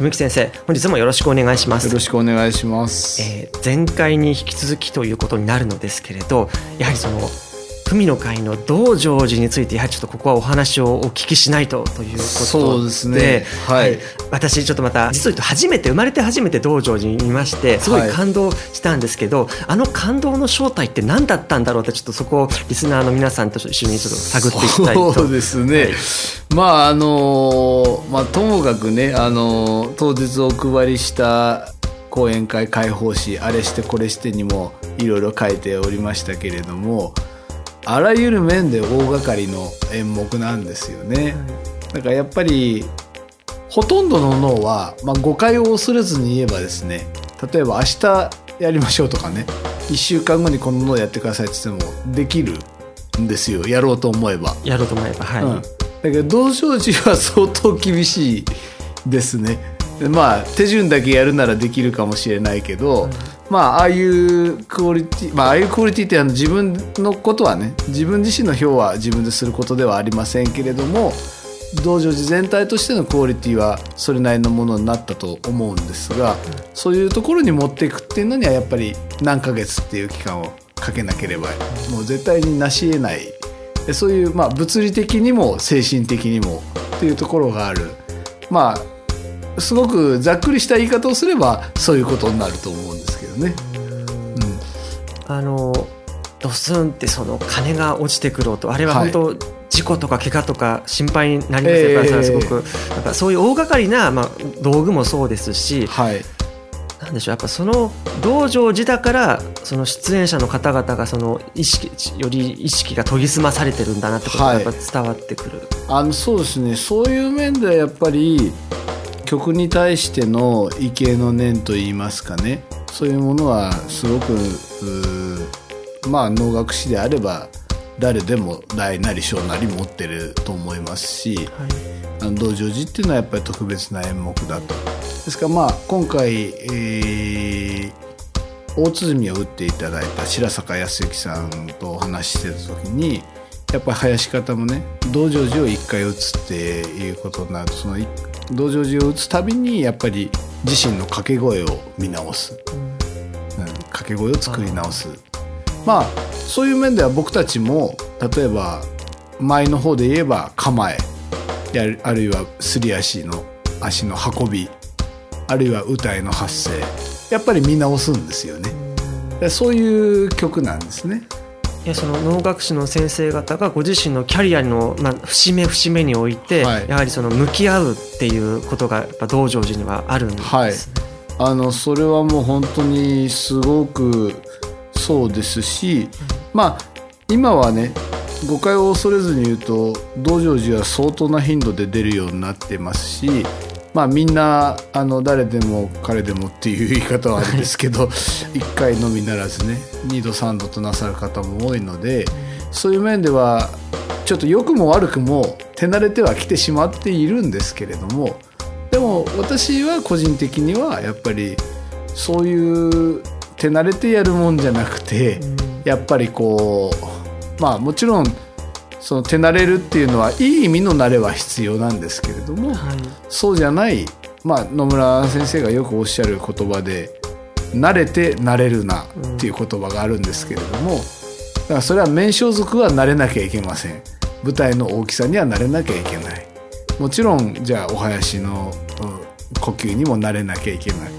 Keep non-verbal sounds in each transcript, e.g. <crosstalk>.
文幸先生本日もよろしくお願いします。よろしくお願いします、えー前回に引き続きということになるのですけれどやはりその文の会の道成寺についてやはりちょっとここはお話をお聞きしないとということで。すね。はい。私ちょっとまた実を言うと初めて生まれて初めて道成寺にいましてすごい感動したんですけど、あの感動の正体って何だったんだろうってちょっとそこをリスナーの皆さんと一緒にちょっと探っていきたいと。そうですね、はいまああのまあともかくねあの当日お配りした講演会開放誌あれしてこれしてにもいろいろ書いておりましたけれどもあらゆる面で大掛かりの演目なんですよね、だからやっぱりほとんどの脳は、まあ、誤解を恐れずに言えばですね例えば明日やりましょうとかね1週間後にこの脳やってくださいって言ってもできるんですよ。やろうと思えば。やろうと思えばはい、うん、だけど道成寺は相当厳しいですね。でまあ手順だけやるならできるかもしれないけど、まあああいうクオリティまあああいうクオリティってあの自分のことはね自分自身の票は自分ですることではありませんけれども道成寺全体としてのクオリティはそれなりのものになったと思うんですが、そういうところに持っていくっていうのにはやっぱり何ヶ月っていう期間をかけなければもう絶対になし得ない。そういう、まあ、物理的にも精神的にもっていうところがある。まあすごくざっくりした言い方をすればそういうことになると思うんですけどね。あのドスンってその金が落ちてくる音あれは本当、事故とか怪我とか心配になりますええやっぱりすごくなんかそういう大掛かりな、まあ、道具もそうですしはい、なんでしょうやっぱその道成寺だからその出演者の方々がその意識より意識が研ぎ澄まされてるんだなってことがはいやっぱ伝わってくる、あのそうですね。そういう面ではやっぱり曲に対しての畏敬の念といいますかねそういうものはすごくまあ能楽師であれば誰でも大なり小なり持ってると思いますし、はいあの道成寺っていうのはやっぱり特別な演目だと。ですからまあ今回、えー大鼓を打っていただいた白坂康之さんとお話ししてた時にやっぱり林方もね道成寺を一回打つっていうことになるとそのい道成寺を打つたびにやっぱり自身の掛け声を見直す、うん、掛け声を作り直す。まあそういう面では僕たちも例えば前の方で言えば構えやるあるいはすり足の足の運びあるいは歌いの発声やっぱり見直すんですよね。でそういう曲なんですね。いやその能楽師の先生方がご自身のキャリアの、まあ、節目節目において、はい。やはりその向き合うっていうことがやっぱ道成寺にはあるんです。ね。はい。あのそれはもう本当にすごくそうですしまあ今はね誤解を恐れずに言うと道成寺は相当な頻度で出るようになってますしまあみんなあの誰でも彼でもっていう言い方はあれですけど <laughs> 1回のみならずね2度3度となさる方も多いのでそういう面ではちょっと良くも悪くも手慣れてはきてしまっているんですけれどもでも私は個人的にはやっぱりそういう手慣れてやるもんじゃなくてやっぱりこうまあもちろんその手慣れるっていうのはいい意味の慣れは必要なんですけれども、はい。そうじゃない、まあ、野村先生がよくおっしゃる言葉で「慣れて慣れるな」っていう言葉があるんですけれども、だからそれは面装族は慣れなきゃいけません。舞台の大きさには慣れなきゃいけない。もちろんじゃあお囃子のうん呼吸にも慣れなきゃいけない。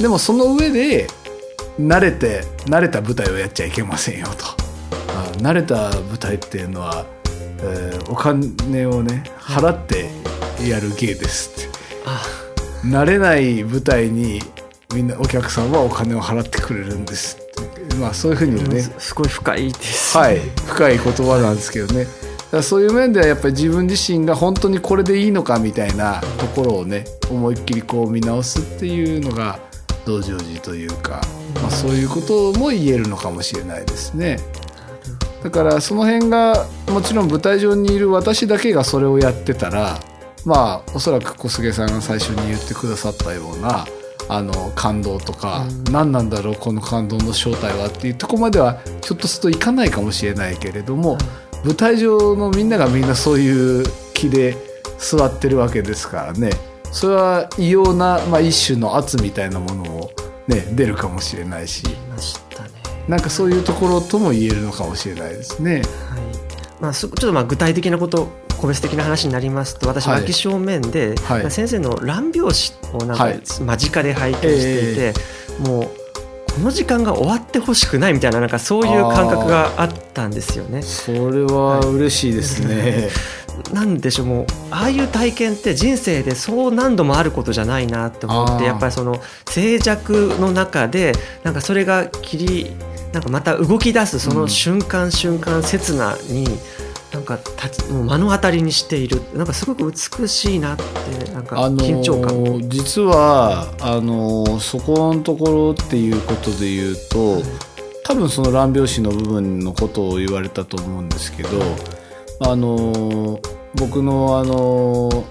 でもその上で慣れて慣れた舞台をやっちゃいけませんよと。あ慣れた舞台っていうのは、えーお金をね払ってやる芸ですって。あ。慣れない舞台にみんなお客さんはお金を払ってくれるんですって。まあそういうふうにね。すすごい深いです。はい、深い言葉なんですけどね。だそういう面ではやっぱり自分自身が本当にこれでいいのかみたいなところをね思いっきりこう見直すっていうのが道成寺というか、まあ、そういうことも言えるのかもしれないですね。だからその辺がもちろん舞台上にいる私だけがそれをやってたらまあおそらく小菅さんが最初に言ってくださったようなあの感動とか、何なんだろうこの感動の正体はっていうとこまではひょっとするといかないかもしれないけれども、舞台上のみんながみんなそういう気で座ってるわけですからね。それは異様な、まあ、一種の圧みたいなものも、ね、出るかもしれないし。なんかそういうところとも言えるのかもしれないですね。はい。まあ、すちょっとまあ具体的なこと個別的な話になりますと私はい脇正面で、はい先生の乱拍子をなんかはい間近で拝見していて、もうこの時間が終わってほしくないみたいななんかそういう感覚があったんですよね。それは嬉しいですね。なんでしょうもうああいう体験って人生でそう何度もあることじゃないなって思ってやっぱりその静寂の中でなんかそれが切りなんかまた動き出すその瞬間瞬間刹那になんか立ちもう目の当たりにしている。なんかすごく美しいなってなんかあの緊張感。も、ー実はあのーそこのところっていうことで言うと多分その乱拍子の部分のことを言われたと思うんですけどあのー僕のあのー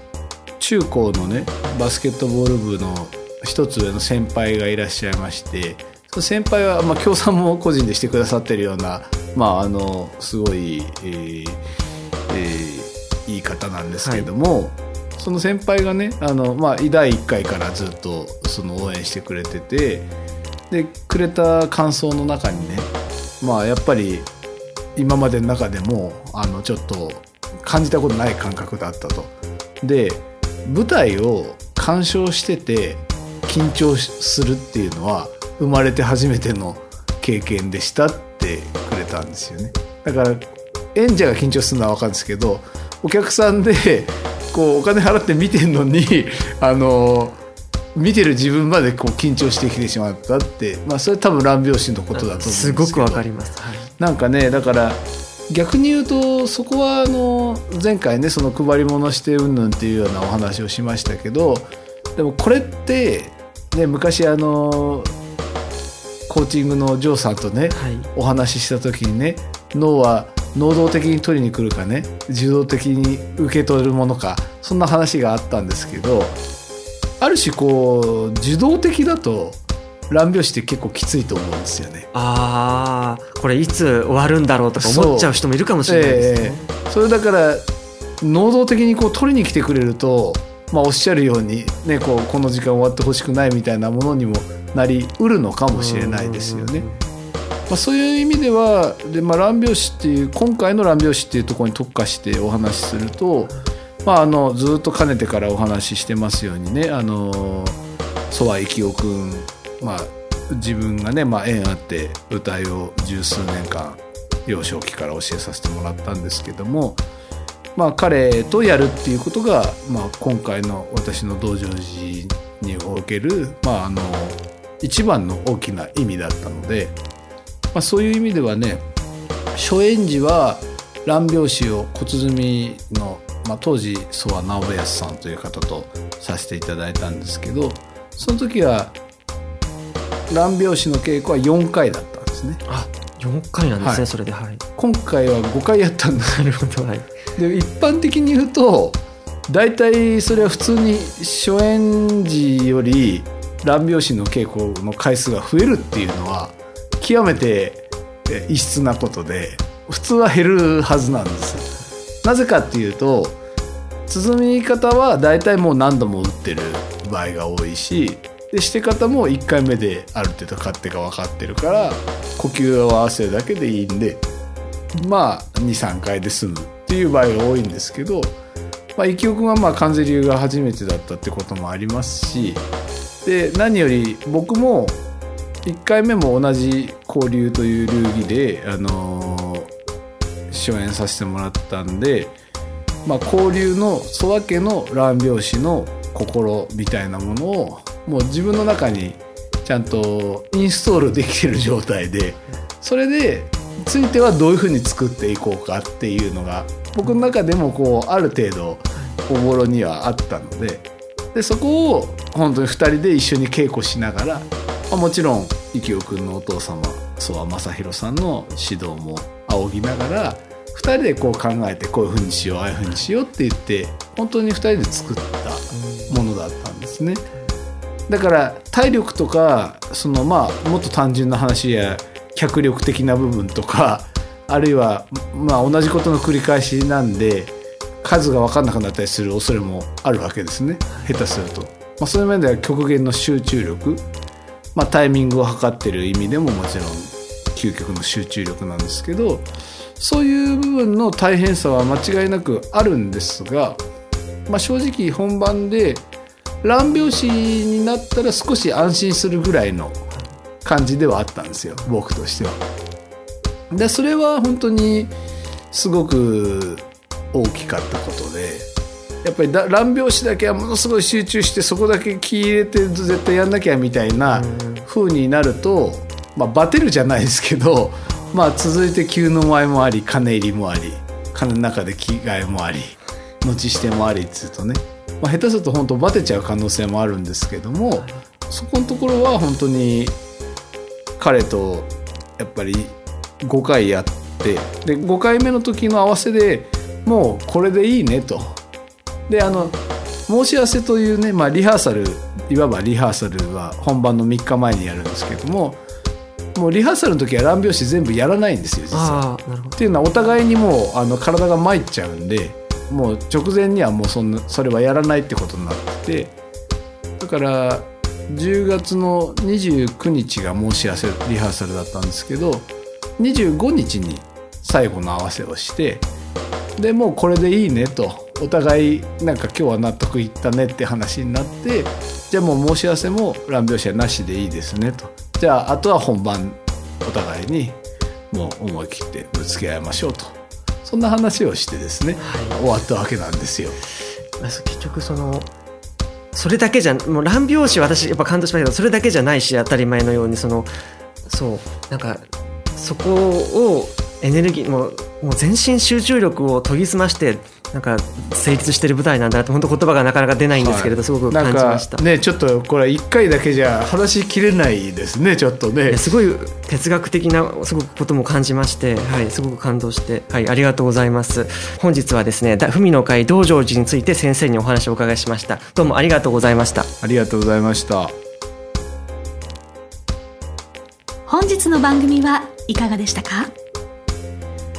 中高のねバスケットボール部の一つ上の先輩がいらっしゃいまして先輩は、まあ、協賛も個人でしてくださってるような、まあ、あのすごい、えーえーいい方なんですけども、その先輩がねあの、まあ、第1回からずっとその応援してくれててでくれた感想の中にねまあやっぱり今までの中でもあのちょっと感じたことない感覚だったと。で舞台を鑑賞してて緊張するっていうのは生まれて初めての経験でしたってくれたんですよね。だから演者が緊張するのは分かるんですけどお客さんでこうお金払って見てるのに <laughs> あの見てる自分までこう緊張してきてしまったって、まあ、それ多分乱拍子のことだと思うんですすごくわかります、はい。なんかねだから逆に言うとそこはあの前回ねその配り物してうんぬんっていうようなお話をしましたけどでもこれって、ね、昔あのコーチングのジョーさんとねはい。お話しした時にね脳は能動的に取りに来るかね受動的に受け取るものかそんな話があったんですけどある種こう受動的だと乱拍子って結構きついと思うんですよね。ああこれいつ終わるんだろうとか思っちゃう人もいるかもしれないですね、ええ。それだから能動的にこう取りに来てくれると、まあ、おっしゃるように、ね、こうこの時間終わってほしくないみたいなものにもなりうるのかもしれないですよね。まあ、そういう意味ではで、まあ、乱拍子っていう今回の乱拍子っていうところに特化してお話しすると、まあ、あのずっとかねてからお話ししてますようにねあの曽我幸雄君、自分がね、まあ、縁あって舞台を十数年間幼少期から教えさせてもらったんですけども、まあ、彼とやるっていうことが、まあ、今回の私の道成寺における、まあ、あの一番の大きな意味だったので、まあ、そういう意味ではね初演時は乱拍子を小鼓の、まあ、当時曽我直康さんという方とさせていただいたんですけどその時は乱拍子の稽古は4回だったんですね。あ4回なんですね、はい。それではい。今回は5回やったんですなるほどはい。で一般的に言うと大体それは普通に初演時より乱拍子の稽古の回数が増えるっていうのは極めて異質なことで普通は減るはずなんですなぜかっていうと鼓み方は大体もう何度も打ってる場合が多いしでして方も1回目である程度勝手が分かってるから呼吸を合わせるだけでいいんでまあ23回で済むっていう場合が多いんですけど、まあ、一曲はまあ関西流が初めてだったってこともありますしで何より僕も1回目も同じ交流という流儀で、あのー、初演させてもらったんで、まあ、交流の曽我家の乱拍子の心みたいなものをもう自分の中にちゃんとインストールできてる状態でそれでついてはどういうふうに作っていこうかっていうのが僕の中でもこうある程度おぼろにはあったのででそこを本当に2人で一緒に稽古しながら、ま、もちろん幸男君のお父様曽我正弘さんの指導も仰ぎながら2人でこう考えてこういうふうにしようああいうふうにしようって言って本当に2人で作ったものだったんですね。だから体力とかそのまあもっと単純な話や脚力的な部分とかあるいはまあ同じことの繰り返しなんで数が分かんなくなったりする恐れもあるわけですね下手すると。まあ、そういう面では極限の集中力、まあ、タイミングを測ってる意味でももちろん究極の集中力なんですけどそういう部分の大変さは間違いなくあるんですが、まあ、正直本番で乱拍子になったら少し安心するぐらいの感じではあったんですよ僕としては。でそれは本当にすごく大きかったことでやっぱり乱拍子だけはものすごい集中してそこだけ気入れて絶対やんなきゃみたいな風になると、まあ、バテるじゃないですけど、<laughs> まあ、続いて急の前もあり金入りもあり金の中で着替えもあり後してもありっつうとね、まあ、下手すると本当バテちゃう可能性もあるんですけどもそこのところは本当に彼とやっぱり5回やってで5回目の時の合わせでもうこれでいいねと。であの申し合わせというね、まあ、リハーサルいわばリハーサルは本番の3日前にやるんですけどももうリハーサルの時は乱拍子全部やらないんですよ実は。っていうのはお互いにもうあの体が参っちゃうんでもう直前にはもうそんなそれはやらないってことになっててだから10月の29日が申し合わせリハーサルだったんですけど25日に最後の合わせをしてでもうこれでいいねと。お互いなんか今日は納得いったねって話になってじゃあもう申し合わせも乱拍子はなしでいいですねと。じゃああとは本番お互いにもう思い切ってぶつけ合いましょうと。そんな話をしてですね、はい、終わったわけなんですよ。結局そのそれだけじゃもう乱拍子私やっぱ感動しましたけどそれだけじゃないし当たり前のようにそのそうなんかそこをエネルギーもうもう全身集中力を研ぎ澄ましてなんか成立してる舞台なんだなと本当言葉がなかなか出ないんですけれど、はい、すごく感じました。ねちょっとこれ1回だけじゃ話しきれないですねちょっとね。すごい哲学的なすごくことも感じまして、はい、すごく感動して、はい、ありがとうございます。本日はですね文の会道成寺について先生にお話をお伺いしました。どうもありがとうございました。ありがとうございました。本日の番組はいかがでしたか？